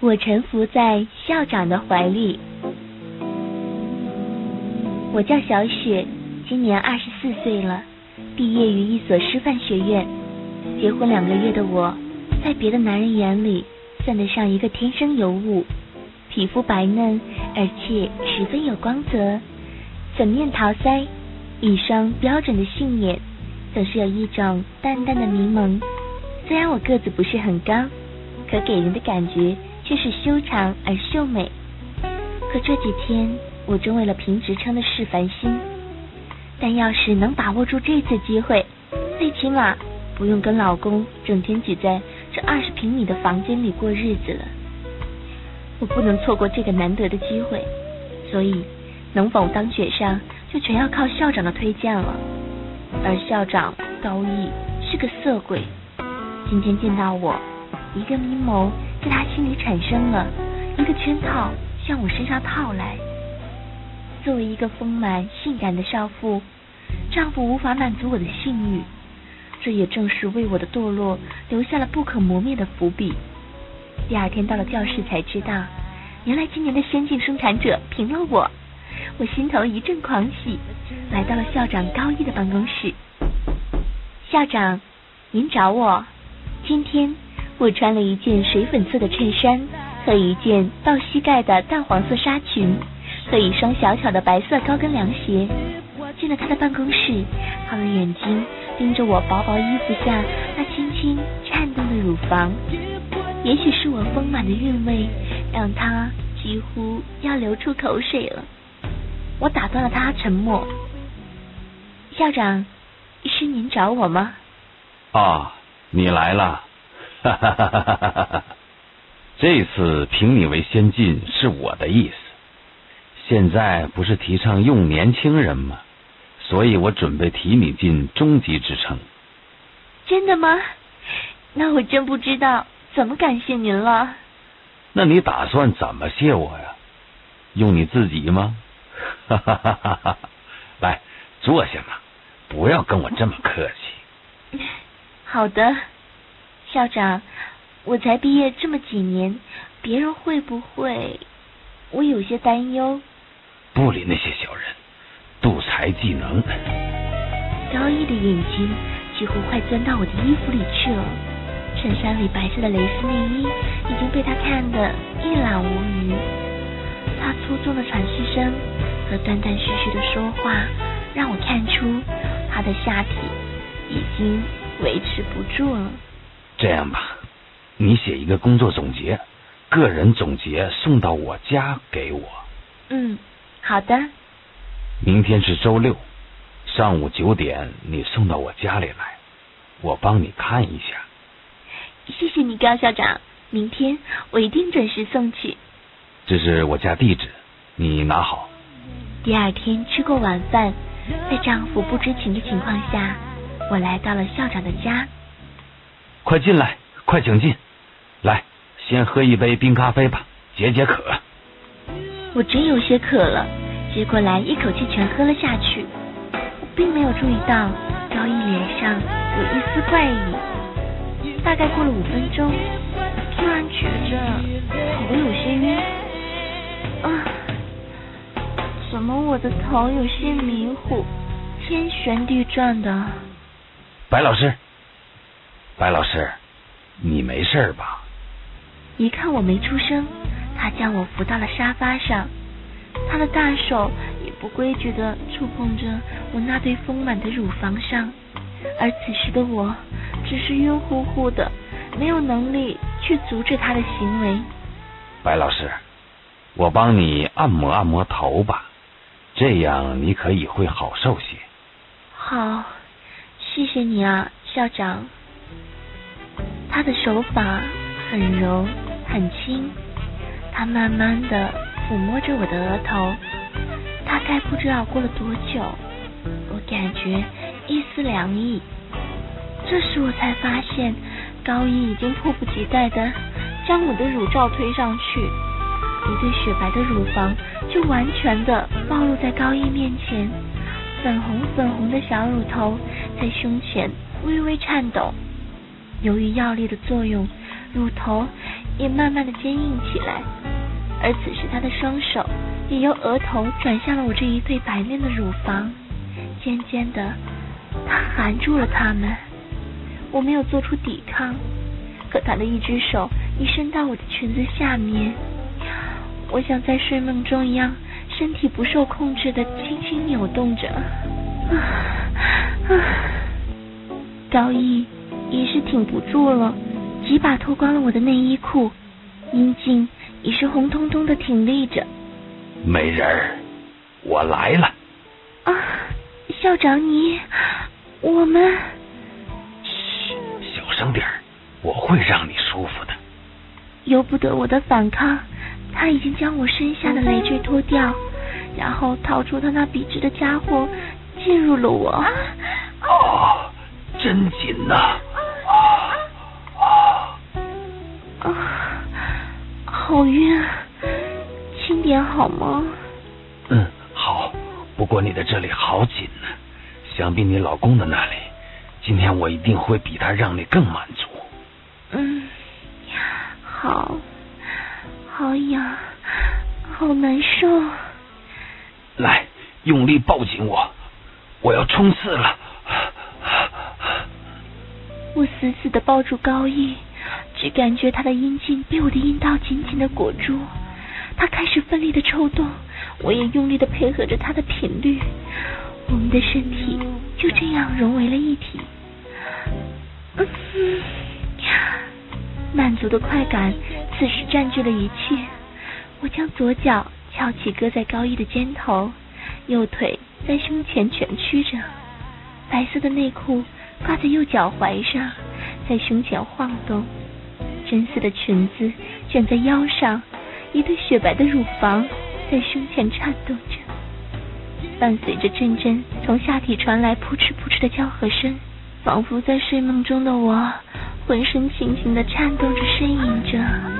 我臣服在校长的怀里。我叫小雪，今年二十四岁了，毕业于一所师范学院。结婚两个月的我，在别的男人眼里算得上一个天生尤物，皮肤白嫩，而且十分有光泽，粉面桃腮，一双标准的杏眼，总是有一种淡淡的迷蒙。虽然我个子不是很高，可给人的感觉却是修长而秀美。可这几天，我正为了评职称的事烦心。但要是能把握住这次机会，最起码不用跟老公整天挤在这二十平米的房间里过日子了。我不能错过这个难得的机会，所以能否当选上，就全要靠校长的推荐了。而校长高毅是个色鬼。今天见到我，一个阴谋在他心里产生了，一个圈套向我身上套来。作为一个丰满性感的少妇，丈夫无法满足我的性欲，这也正是为我的堕落留下了不可磨灭的伏笔。第二天到了教室才知道，原来今年的先进生产者评了我，我心头一阵狂喜，来到了校长高一的办公室。校长，您找我？今天我穿了一件水粉色的衬衫和一件到膝盖的淡黄色纱裙，和一双小巧的白色高跟凉鞋。进了他的办公室，他的眼睛盯着我薄薄衣服下那轻轻颤动的乳房。也许是我丰满的韵味，让他几乎要流出口水了。我打断了他沉默。校长，是您找我吗？啊。你来了，哈哈哈哈哈哈！这次评你为先进是我的意思。现在不是提倡用年轻人吗？所以我准备提你进中级职称。真的吗？那我真不知道怎么感谢您了。那你打算怎么谢我呀？用你自己吗？哈哈哈哈哈！来，坐下嘛，不要跟我这么客气。好的，校长，我才毕业这么几年，别人会不会？我有些担忧。不理那些小人，妒才技能。高毅的眼睛几乎快钻到我的衣服里去了，衬衫里白色的蕾丝内衣已经被他看得一览无余。他粗重的喘息声和断断续续的说话，让我看出他的下体已经。维持不住了。这样吧，你写一个工作总结，个人总结送到我家给我。嗯，好的。明天是周六，上午九点你送到我家里来，我帮你看一下。谢谢你，高校长。明天我一定准时送去。这是我家地址，你拿好。第二天吃过晚饭，在丈夫不知情的情况下。我来到了校长的家，快进来，快请进，来，先喝一杯冰咖啡吧，解解渴。我真有些渴了，接过来一口气全喝了下去。我并没有注意到高毅脸上有一丝怪异。大概过了五分钟，突然觉着头有些晕。啊，怎么我的头有些迷糊，天旋地转的？白老师，白老师，你没事吧？一看我没出声，他将我扶到了沙发上，他的大手也不规矩的触碰着我那对丰满的乳房上，而此时的我只是晕乎乎的，没有能力去阻止他的行为。白老师，我帮你按摩按摩头吧，这样你可以会好受些。好。谢谢你啊，校长。他的手法很柔很轻，他慢慢的抚摸着我的额头，大概不知道过了多久，我感觉一丝凉意。这时我才发现，高一已经迫不及待的将我的乳罩推上去，一对雪白的乳房就完全的暴露在高一面前。粉红粉红的小乳头在胸前微微颤抖，由于药力的作用，乳头也慢慢的坚硬起来，而此时他的双手也由额头转向了我这一对白嫩的乳房，渐渐的，他含住了它们。我没有做出抵抗，可他的一只手已伸到我的裙子下面，我像在睡梦中一样，身体不受控制的轻轻扭动着。啊啊！高毅已是挺不住了，几把脱光了我的内衣裤，阴茎已是红彤彤的挺立着。美人儿，我来了。啊，校长你，我们。嘘，小声点儿，我会让你舒服的。由不得我的反抗，他已经将我身下的累赘脱掉，然后掏出他那笔直的家伙，进入了我。哦，真紧呐！啊啊好晕，轻点好吗？嗯，好。不过你的这里好紧呢，想必你老公的那里，今天我一定会比他让你更满足。嗯，好，好痒，好难受。来，用力抱紧我，我要冲刺了。我死死的抱住高毅，只感觉他的阴茎被我的阴道紧紧的裹住，他开始奋力的抽动，我也用力的配合着他的频率，我们的身体就这样融为了一体。满足的快感此时占据了一切，我将左脚翘起搁在高一的肩头，右腿在胸前蜷曲着，白色的内裤。挂在右脚踝上，在胸前晃动，真丝的裙子卷在腰上，一对雪白的乳房在胸前颤动着，伴随着阵阵从下体传来扑哧扑哧的叫和声，仿佛在睡梦中的我，浑身轻轻的颤动着，呻吟着。